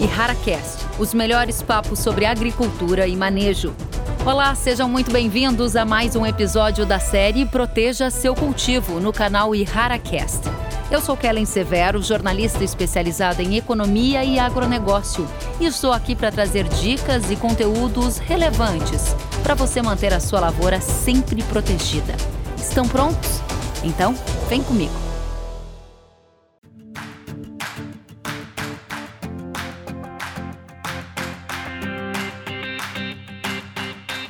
e HaraCast, os melhores papos sobre agricultura e manejo. Olá, sejam muito bem-vindos a mais um episódio da série Proteja Seu Cultivo no canal IharaCast. Eu sou Kellen Severo, jornalista especializada em economia e agronegócio, e estou aqui para trazer dicas e conteúdos relevantes para você manter a sua lavoura sempre protegida. Estão prontos? Então, vem comigo.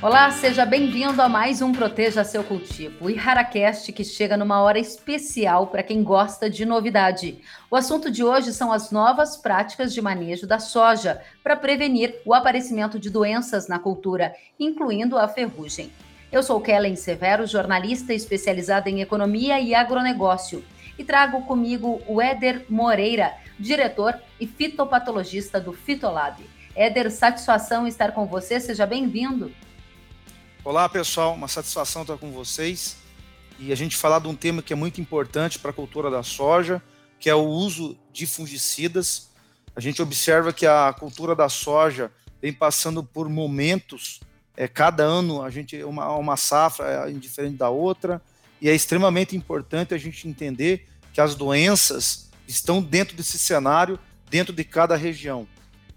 Olá, seja bem-vindo a mais um Proteja Seu Cultivo, o IharaCast que chega numa hora especial para quem gosta de novidade. O assunto de hoje são as novas práticas de manejo da soja para prevenir o aparecimento de doenças na cultura, incluindo a ferrugem. Eu sou Kellen Severo, jornalista especializada em economia e agronegócio, e trago comigo o Éder Moreira, diretor e fitopatologista do Fitolab. Éder, satisfação estar com você, seja bem-vindo. Olá, pessoal, uma satisfação estar com vocês e a gente falar de um tema que é muito importante para a cultura da soja, que é o uso de fungicidas. A gente observa que a cultura da soja vem passando por momentos, é, cada ano a gente uma, uma safra é diferente da outra, e é extremamente importante a gente entender que as doenças estão dentro desse cenário, dentro de cada região.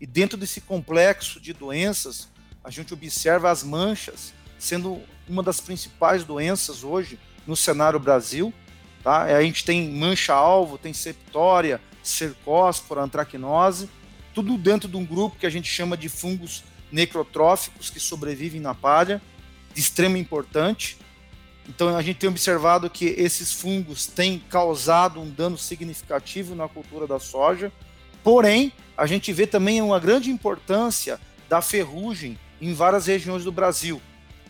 E dentro desse complexo de doenças, a gente observa as manchas sendo uma das principais doenças hoje no cenário Brasil. Tá? A gente tem mancha-alvo, tem septória, cercóspora, antracnose, tudo dentro de um grupo que a gente chama de fungos necrotróficos que sobrevivem na palha, de extrema importante. Então a gente tem observado que esses fungos têm causado um dano significativo na cultura da soja. Porém, a gente vê também uma grande importância da ferrugem em várias regiões do Brasil.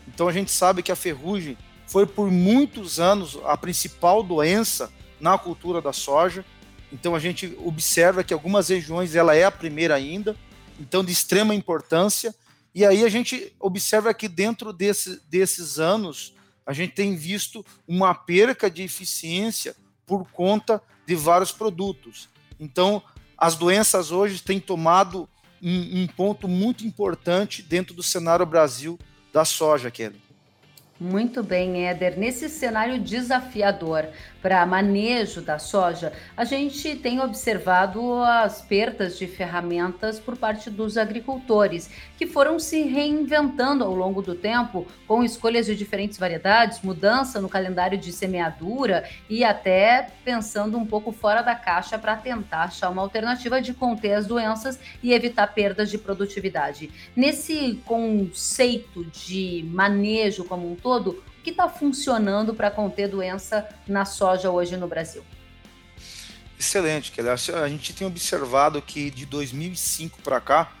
Então a gente sabe que a ferrugem foi por muitos anos a principal doença na cultura da soja. Então a gente observa que algumas regiões ela é a primeira ainda, então de extrema importância. E aí a gente observa que dentro desse, desses anos a gente tem visto uma perca de eficiência por conta de vários produtos. Então as doenças hoje têm tomado um, um ponto muito importante dentro do cenário Brasil da soja, Kelly. Muito bem, Éder. Nesse cenário desafiador para manejo da soja, a gente tem observado as perdas de ferramentas por parte dos agricultores, que foram se reinventando ao longo do tempo, com escolhas de diferentes variedades, mudança no calendário de semeadura e até pensando um pouco fora da caixa para tentar achar uma alternativa de conter as doenças e evitar perdas de produtividade. Nesse conceito de manejo como um todo, que está funcionando para conter doença na soja hoje no Brasil? Excelente, Kelly. A gente tem observado que de 2005 para cá,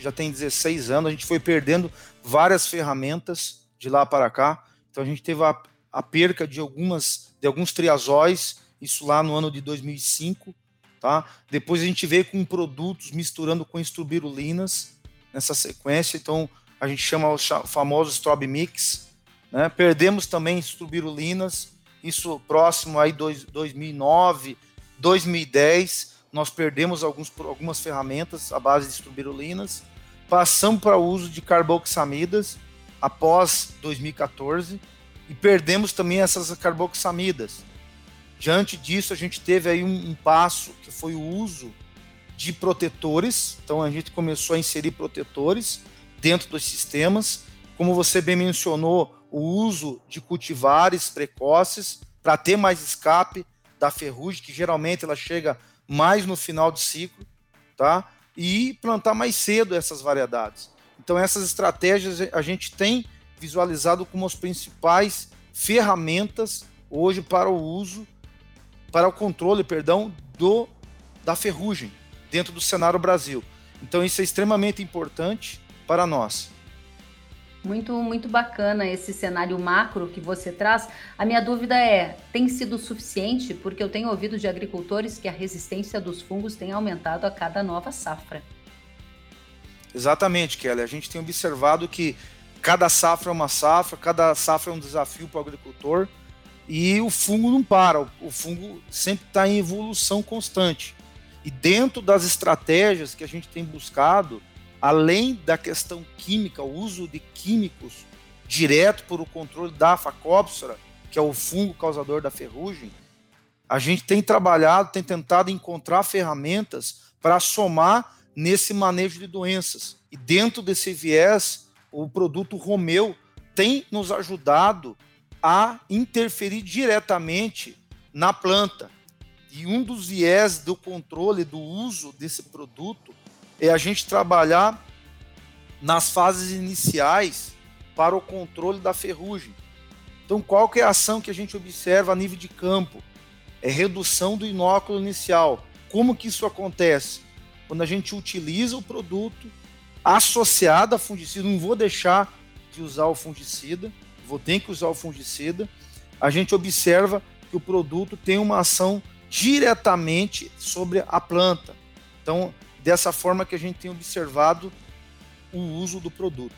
já tem 16 anos, a gente foi perdendo várias ferramentas de lá para cá. Então a gente teve a, a perca de algumas de alguns triazóis, isso lá no ano de 2005, tá? Depois a gente veio com produtos misturando com estrubirulinas nessa sequência, então a gente chama o famoso Strobe Mix, né? Perdemos também estrubirulinas, isso próximo aí dois, 2009, 2010, nós perdemos alguns, algumas ferramentas à base de estrubirulinas, passamos para o uso de carboxamidas após 2014 e perdemos também essas carboxamidas. Diante disso, a gente teve aí um, um passo que foi o uso de protetores, então a gente começou a inserir protetores dentro dos sistemas. Como você bem mencionou, o uso de cultivares precoces para ter mais escape da ferrugem, que geralmente ela chega mais no final de ciclo, tá? E plantar mais cedo essas variedades. Então essas estratégias a gente tem visualizado como as principais ferramentas hoje para o uso, para o controle, perdão, do da ferrugem dentro do cenário Brasil. Então isso é extremamente importante para nós. Muito, muito bacana esse cenário macro que você traz. A minha dúvida é: tem sido suficiente? Porque eu tenho ouvido de agricultores que a resistência dos fungos tem aumentado a cada nova safra. Exatamente, Kelly. A gente tem observado que cada safra é uma safra, cada safra é um desafio para o agricultor e o fungo não para. O fungo sempre está em evolução constante. E dentro das estratégias que a gente tem buscado, além da questão química, o uso de químicos direto por o controle da facópsora, que é o fungo causador da ferrugem, a gente tem trabalhado, tem tentado encontrar ferramentas para somar nesse manejo de doenças. E dentro desse viés, o produto Romeu tem nos ajudado a interferir diretamente na planta. E um dos viés do controle do uso desse produto é a gente trabalhar nas fases iniciais para o controle da ferrugem. Então, qual que é a ação que a gente observa a nível de campo? É redução do inóculo inicial. Como que isso acontece? Quando a gente utiliza o produto associado a fungicida, não vou deixar de usar o fungicida, vou ter que usar o fungicida, a gente observa que o produto tem uma ação diretamente sobre a planta. Então, dessa forma que a gente tem observado o uso do produto.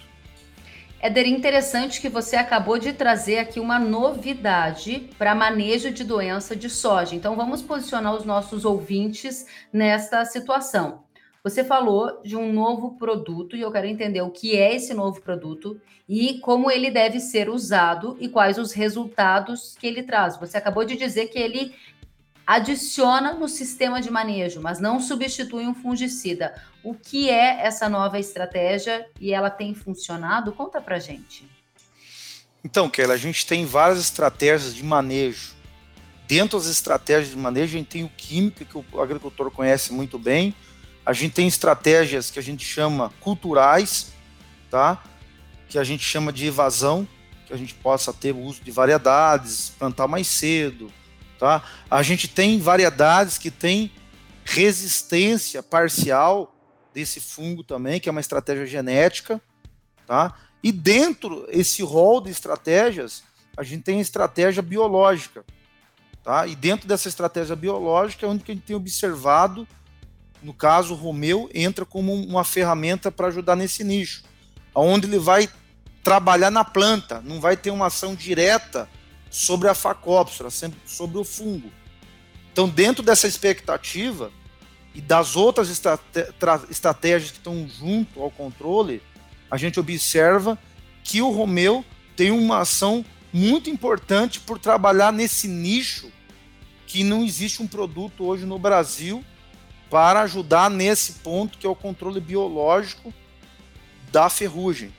Éder, interessante que você acabou de trazer aqui uma novidade para manejo de doença de soja. Então, vamos posicionar os nossos ouvintes nesta situação. Você falou de um novo produto e eu quero entender o que é esse novo produto e como ele deve ser usado e quais os resultados que ele traz. Você acabou de dizer que ele adiciona no sistema de manejo, mas não substitui um fungicida. O que é essa nova estratégia e ela tem funcionado? Conta pra gente. Então, Kelly, a gente tem várias estratégias de manejo. Dentro das estratégias de manejo, a gente tem o químico, que o agricultor conhece muito bem. A gente tem estratégias que a gente chama culturais, tá? Que a gente chama de evasão, que a gente possa ter o uso de variedades, plantar mais cedo, Tá? A gente tem variedades que têm resistência parcial desse fungo também, que é uma estratégia genética. Tá? E dentro esse rol de estratégias, a gente tem a estratégia biológica. Tá? E dentro dessa estratégia biológica é onde a gente tem observado, no caso, o Romeu entra como uma ferramenta para ajudar nesse nicho, onde ele vai trabalhar na planta, não vai ter uma ação direta sobre a facópsora, sobre o fungo. Então, dentro dessa expectativa e das outras estratégias que estão junto ao controle, a gente observa que o Romeu tem uma ação muito importante por trabalhar nesse nicho que não existe um produto hoje no Brasil para ajudar nesse ponto que é o controle biológico da ferrugem.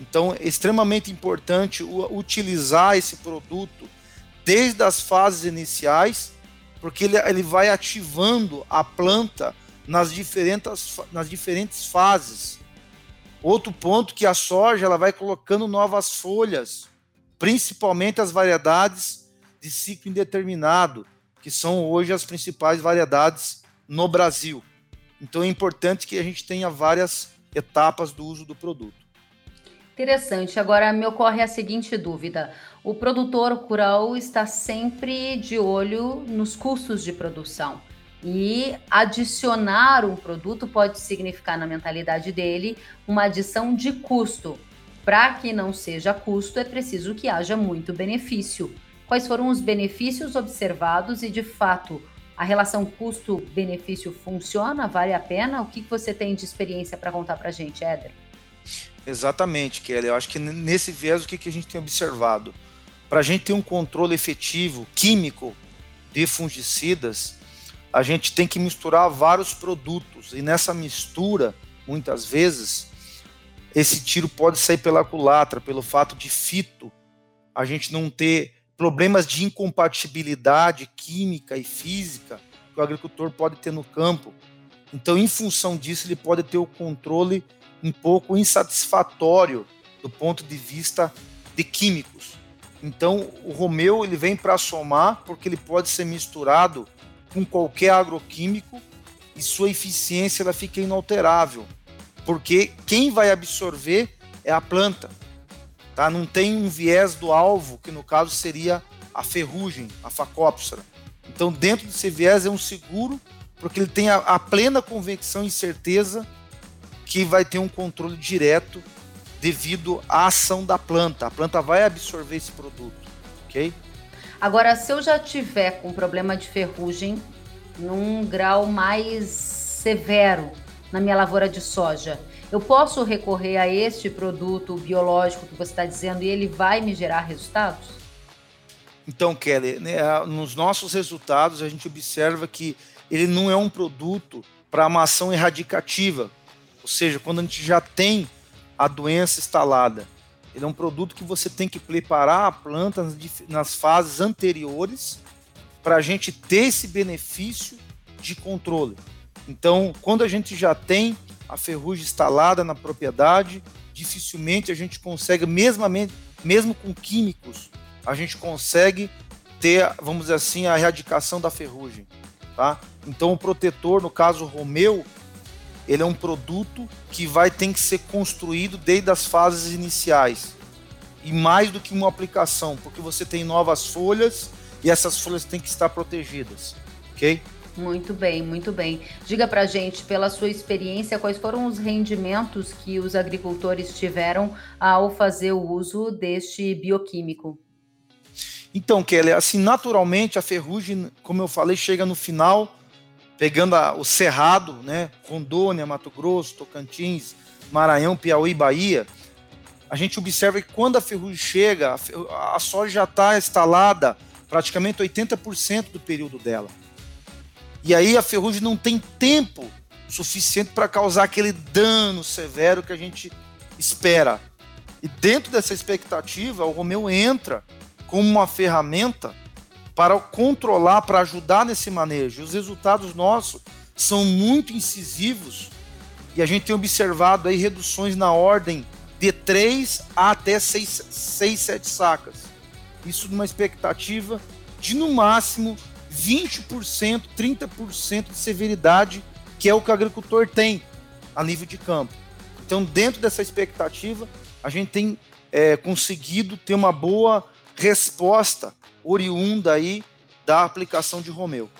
Então, é extremamente importante utilizar esse produto desde as fases iniciais, porque ele, ele vai ativando a planta nas diferentes, nas diferentes fases. Outro ponto que a soja ela vai colocando novas folhas, principalmente as variedades de ciclo indeterminado, que são hoje as principais variedades no Brasil. Então é importante que a gente tenha várias etapas do uso do produto. Interessante. Agora me ocorre a seguinte dúvida: o produtor rural está sempre de olho nos custos de produção. E adicionar um produto pode significar, na mentalidade dele, uma adição de custo. Para que não seja custo, é preciso que haja muito benefício. Quais foram os benefícios observados e, de fato, a relação custo-benefício funciona? Vale a pena? O que você tem de experiência para contar para a gente, Éder? Exatamente, Kelly. Eu acho que nesse viés o que, que a gente tem observado? Para a gente ter um controle efetivo químico de fungicidas, a gente tem que misturar vários produtos. E nessa mistura, muitas vezes, esse tiro pode sair pela culatra, pelo fato de fito, a gente não ter problemas de incompatibilidade química e física que o agricultor pode ter no campo. Então, em função disso, ele pode ter o controle um pouco insatisfatório do ponto de vista de químicos. Então, o Romeu ele vem para somar porque ele pode ser misturado com qualquer agroquímico e sua eficiência ela fica inalterável, porque quem vai absorver é a planta. Tá? Não tem um viés do alvo, que no caso seria a ferrugem, a facópsora. Então, dentro desse viés é um seguro, porque ele tem a, a plena convicção e certeza que vai ter um controle direto devido à ação da planta. A planta vai absorver esse produto, ok? Agora, se eu já tiver com problema de ferrugem num grau mais severo na minha lavoura de soja, eu posso recorrer a este produto biológico que você está dizendo e ele vai me gerar resultados? Então, Kelly, né, nos nossos resultados a gente observa que ele não é um produto para uma ação erradicativa, ou seja, quando a gente já tem a doença instalada. Ele é um produto que você tem que preparar a planta nas fases anteriores para a gente ter esse benefício de controle. Então, quando a gente já tem a ferrugem instalada na propriedade, dificilmente a gente consegue, mesmo, mesmo com químicos, a gente consegue ter, vamos dizer assim, a erradicação da ferrugem. Tá? Então, o protetor, no caso Romeu, ele é um produto que vai ter que ser construído desde as fases iniciais. E mais do que uma aplicação, porque você tem novas folhas e essas folhas têm que estar protegidas. Ok? Muito bem, muito bem. Diga para gente, pela sua experiência, quais foram os rendimentos que os agricultores tiveram ao fazer o uso deste bioquímico? Então, Kelly, assim, naturalmente a ferrugem, como eu falei, chega no final, pegando a, o cerrado, né? Rondônia, Mato Grosso, Tocantins, Maranhão, Piauí, Bahia. A gente observa que quando a ferrugem chega, a, a soja já está instalada praticamente 80% do período dela. E aí a ferrugem não tem tempo suficiente para causar aquele dano severo que a gente espera. E dentro dessa expectativa, o Romeu entra como uma ferramenta para controlar, para ajudar nesse manejo. Os resultados nossos são muito incisivos e a gente tem observado aí reduções na ordem de 3 a até 6, 6 7 sacas. Isso numa expectativa de no máximo 20%, 30% de severidade, que é o que o agricultor tem a nível de campo. Então, dentro dessa expectativa, a gente tem é, conseguido ter uma boa resposta oriunda aí da aplicação de Romeu.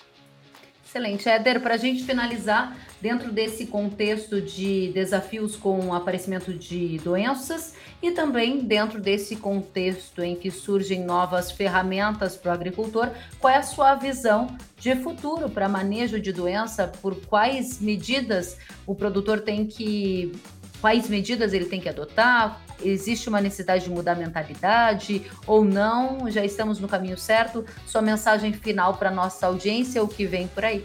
Excelente. Éder, para a gente finalizar, dentro desse contexto de desafios com o aparecimento de doenças e também dentro desse contexto em que surgem novas ferramentas para o agricultor, qual é a sua visão de futuro para manejo de doença? Por quais medidas o produtor tem que quais medidas ele tem que adotar? Existe uma necessidade de mudar a mentalidade ou não? Já estamos no caminho certo? Sua mensagem final para nossa audiência, o que vem por aí?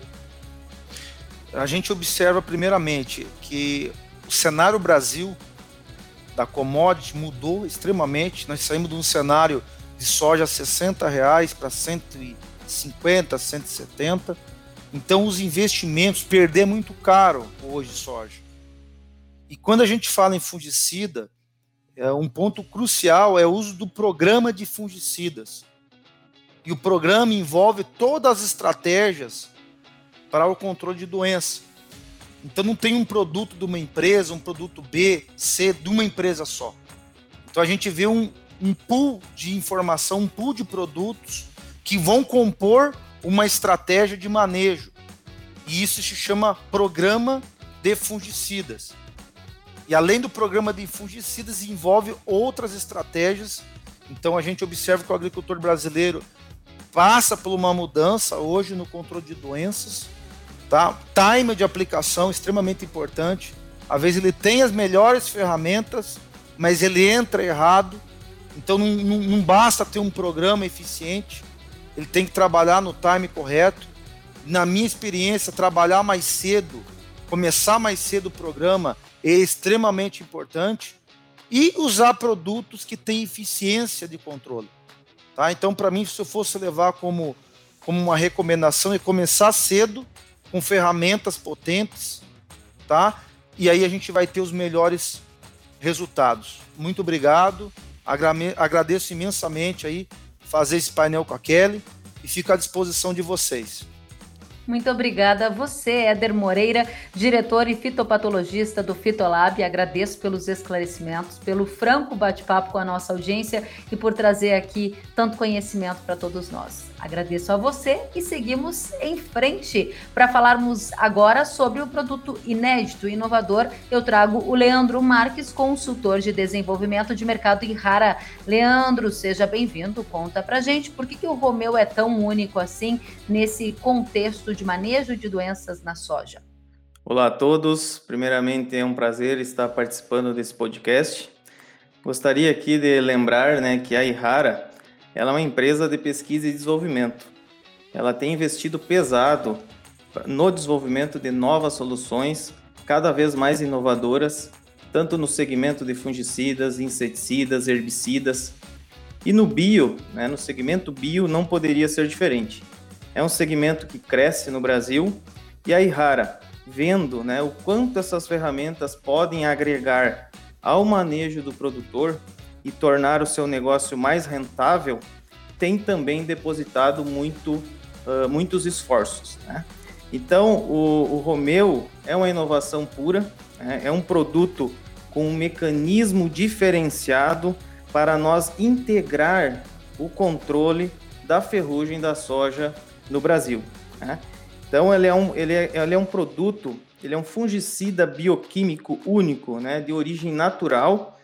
A gente observa primeiramente que o cenário Brasil da commodity mudou extremamente. Nós saímos de um cenário de soja a 60 reais para 150, 170. Então os investimentos perder é muito caro hoje soja. E quando a gente fala em fungicida, é, um ponto crucial é o uso do programa de fungicidas. E o programa envolve todas as estratégias para o controle de doença. Então não tem um produto de uma empresa, um produto B, C de uma empresa só. Então a gente vê um, um pool de informação, um pool de produtos que vão compor uma estratégia de manejo. E isso se chama programa de fungicidas. E além do programa de fungicidas, envolve outras estratégias. Então a gente observa que o agricultor brasileiro passa por uma mudança hoje no controle de doenças. Tá? Time de aplicação extremamente importante. Às vezes ele tem as melhores ferramentas, mas ele entra errado. Então não, não, não basta ter um programa eficiente, ele tem que trabalhar no time correto. Na minha experiência, trabalhar mais cedo, começar mais cedo o programa é extremamente importante e usar produtos que têm eficiência de controle. Tá? Então, para mim, se eu fosse levar como, como uma recomendação, é começar cedo, com ferramentas potentes, tá? E aí a gente vai ter os melhores resultados. Muito obrigado, agradeço imensamente aí fazer esse painel com a Kelly e fico à disposição de vocês. Muito obrigada a você, Éder Moreira, diretor e fitopatologista do Fitolab. Agradeço pelos esclarecimentos, pelo franco bate-papo com a nossa audiência e por trazer aqui tanto conhecimento para todos nós. Agradeço a você e seguimos em frente. Para falarmos agora sobre o produto inédito e inovador, eu trago o Leandro Marques, consultor de desenvolvimento de mercado em Rara. Leandro, seja bem-vindo. Conta para gente por que, que o Romeu é tão único assim nesse contexto de manejo de doenças na soja. Olá a todos. Primeiramente, é um prazer estar participando desse podcast. Gostaria aqui de lembrar né, que a Ihara ela é uma empresa de pesquisa e desenvolvimento. Ela tem investido pesado no desenvolvimento de novas soluções, cada vez mais inovadoras, tanto no segmento de fungicidas, inseticidas, herbicidas. E no bio, né, no segmento bio, não poderia ser diferente. É um segmento que cresce no Brasil e a Ihara, vendo né, o quanto essas ferramentas podem agregar ao manejo do produtor, e tornar o seu negócio mais rentável, tem também depositado muito, uh, muitos esforços. Né? Então, o, o, Romeu é uma inovação pura, né? é um produto com um mecanismo diferenciado para nós integrar o controle da ferrugem da soja no Brasil. Né? Então, ele é, um, ele, é, ele é um produto, ele é um fungicida bioquímico único, né, de origem natural,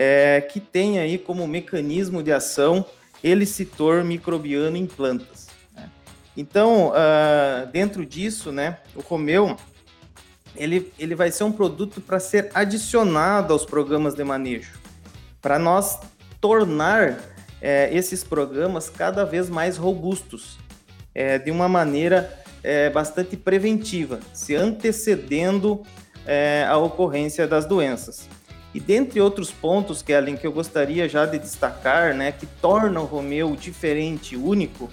é, que tem aí como mecanismo de ação elicitor microbiano em plantas. Né? Então, uh, dentro disso, né, o Romeu ele, ele vai ser um produto para ser adicionado aos programas de manejo, para nós tornar é, esses programas cada vez mais robustos, é, de uma maneira é, bastante preventiva, se antecedendo é, a ocorrência das doenças. E dentre outros pontos, Kellen, que eu gostaria já de destacar, né, que torna o Romeo diferente, único,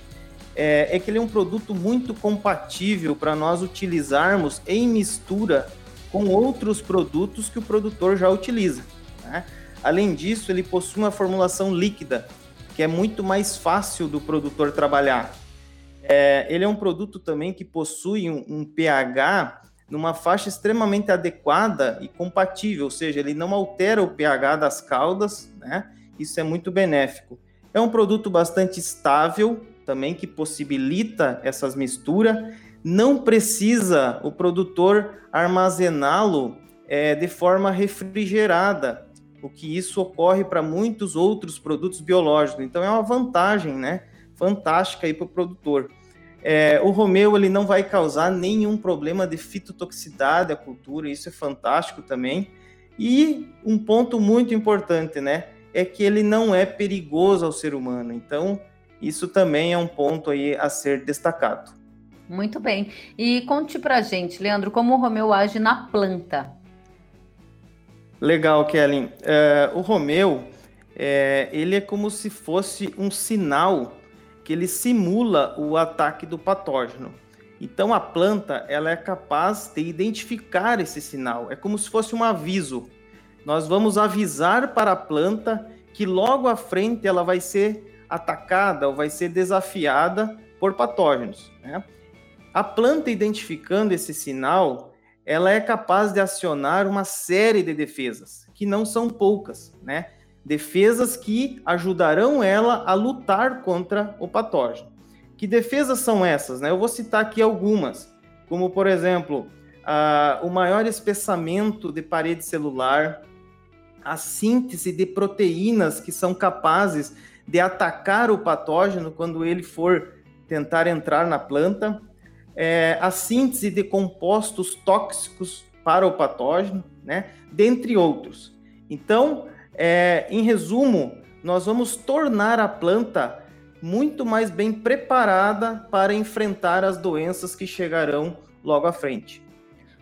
é, é que ele é um produto muito compatível para nós utilizarmos em mistura com outros produtos que o produtor já utiliza. Né? Além disso, ele possui uma formulação líquida, que é muito mais fácil do produtor trabalhar. É, ele é um produto também que possui um, um pH numa faixa extremamente adequada e compatível, ou seja, ele não altera o pH das caudas, né? Isso é muito benéfico. É um produto bastante estável também que possibilita essas misturas. Não precisa o produtor armazená-lo é, de forma refrigerada, o que isso ocorre para muitos outros produtos biológicos. Então é uma vantagem, né? Fantástica aí para o produtor. É, o Romeu ele não vai causar nenhum problema de fitotoxicidade à cultura, isso é fantástico também. E um ponto muito importante, né, é que ele não é perigoso ao ser humano. Então, isso também é um ponto aí a ser destacado. Muito bem. E conte pra gente, Leandro, como o Romeu age na planta. Legal, Kellen. É, o Romeu, é, ele é como se fosse um sinal que ele simula o ataque do patógeno. Então a planta ela é capaz de identificar esse sinal. É como se fosse um aviso. Nós vamos avisar para a planta que logo à frente ela vai ser atacada ou vai ser desafiada por patógenos. Né? A planta identificando esse sinal, ela é capaz de acionar uma série de defesas, que não são poucas, né? Defesas que ajudarão ela a lutar contra o patógeno. Que defesas são essas? Né? Eu vou citar aqui algumas, como por exemplo, o maior espessamento de parede celular, a síntese de proteínas que são capazes de atacar o patógeno quando ele for tentar entrar na planta, é, a síntese de compostos tóxicos para o patógeno, né? dentre outros. Então, é, em resumo, nós vamos tornar a planta muito mais bem preparada para enfrentar as doenças que chegarão logo à frente.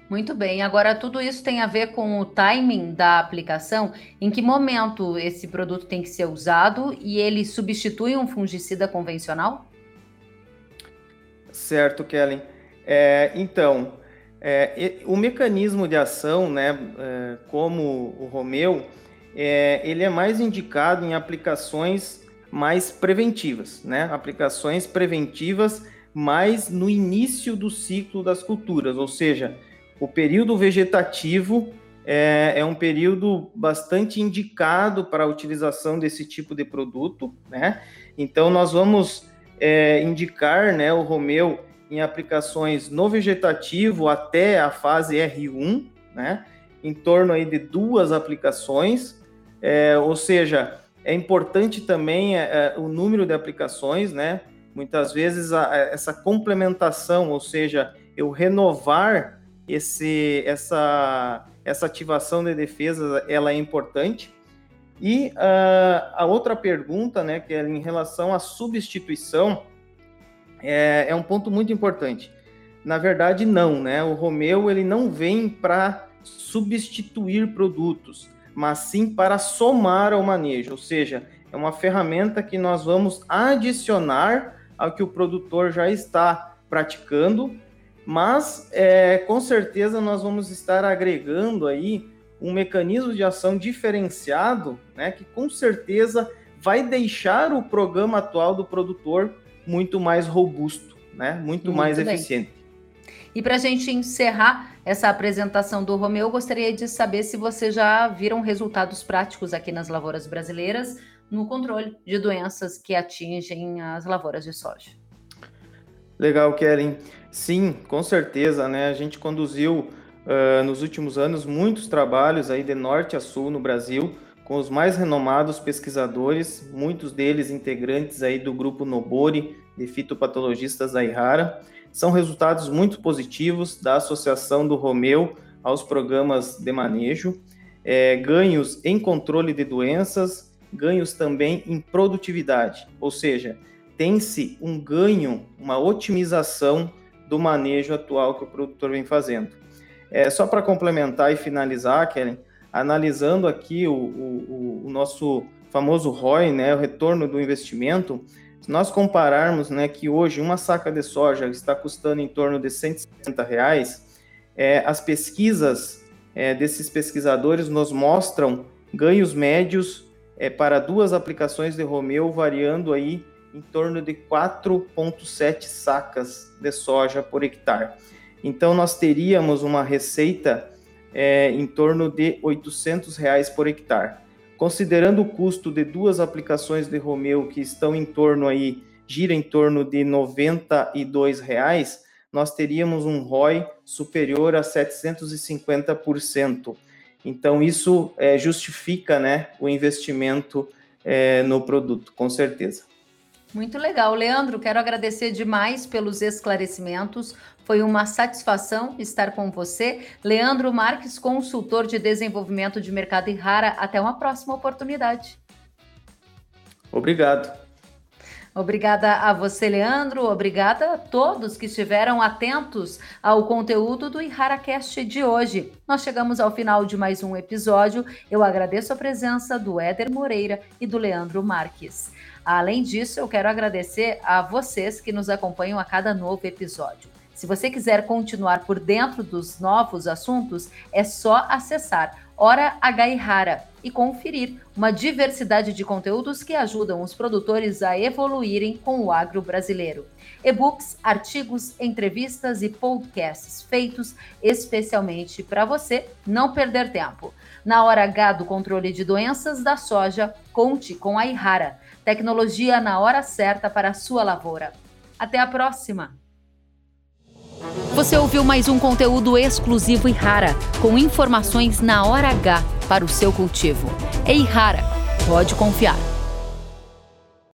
Muito bem. Agora, tudo isso tem a ver com o timing da aplicação. Em que momento esse produto tem que ser usado e ele substitui um fungicida convencional? Certo, Kellen. É, então, é, o mecanismo de ação, né, é, como o Romeu, é, ele é mais indicado em aplicações mais preventivas, né? Aplicações preventivas mais no início do ciclo das culturas, ou seja, o período vegetativo é, é um período bastante indicado para a utilização desse tipo de produto, né? Então nós vamos é, indicar né, o Romeu em aplicações no vegetativo até a fase R1, né, em torno aí de duas aplicações, é, ou seja, é importante também é, é o número de aplicações, né? Muitas vezes a, essa complementação, ou seja, eu renovar esse, essa, essa ativação de defesa, ela é importante. E uh, a outra pergunta, né, que é em relação à substituição, é, é um ponto muito importante. Na verdade, não, né? O Romeu ele não vem para substituir produtos, mas sim para somar ao manejo, ou seja, é uma ferramenta que nós vamos adicionar ao que o produtor já está praticando, mas é, com certeza nós vamos estar agregando aí um mecanismo de ação diferenciado, né, que com certeza vai deixar o programa atual do produtor muito mais robusto, né, muito, muito mais bem. eficiente. E para a gente encerrar essa apresentação do Romeu, eu gostaria de saber se vocês já viram resultados práticos aqui nas lavouras brasileiras no controle de doenças que atingem as lavouras de soja. Legal, Kellen. Sim, com certeza, né? A gente conduziu uh, nos últimos anos muitos trabalhos aí de norte a sul no Brasil com os mais renomados pesquisadores, muitos deles integrantes aí do grupo Nobori de fitopatologistas da Ihara. São resultados muito positivos da associação do Romeu aos programas de manejo, é, ganhos em controle de doenças, ganhos também em produtividade, ou seja, tem-se um ganho, uma otimização do manejo atual que o produtor vem fazendo. É, só para complementar e finalizar, Kellen, analisando aqui o, o, o, nosso famoso ROI, né, o retorno do investimento, se nós compararmos né, que hoje uma saca de soja está custando em torno de 160 reais, é, as pesquisas é, desses pesquisadores nos mostram ganhos médios é, para duas aplicações de Romeu variando aí em torno de 4,7 sacas de soja por hectare. Então, nós teríamos uma receita é, em torno de 800 reais por hectare. Considerando o custo de duas aplicações de Romeu que estão em torno aí, gira em torno de 92 reais, nós teríamos um ROI superior a 750%. Então, isso é, justifica né, o investimento é, no produto, com certeza. Muito legal. Leandro, quero agradecer demais pelos esclarecimentos. Foi uma satisfação estar com você. Leandro Marques, consultor de desenvolvimento de mercado em Rara. Até uma próxima oportunidade. Obrigado. Obrigada a você, Leandro. Obrigada a todos que estiveram atentos ao conteúdo do IharaCast de hoje. Nós chegamos ao final de mais um episódio. Eu agradeço a presença do Éder Moreira e do Leandro Marques. Além disso, eu quero agradecer a vocês que nos acompanham a cada novo episódio. Se você quiser continuar por dentro dos novos assuntos, é só acessar Hora H e conferir uma diversidade de conteúdos que ajudam os produtores a evoluírem com o agro brasileiro. E-books, artigos, entrevistas e podcasts feitos especialmente para você não perder tempo. Na hora H do controle de doenças da soja, conte com a Ihara, tecnologia na hora certa para a sua lavoura. Até a próxima! Você ouviu mais um conteúdo exclusivo e rara, com informações na hora H para o seu cultivo. Ei, rara, pode confiar.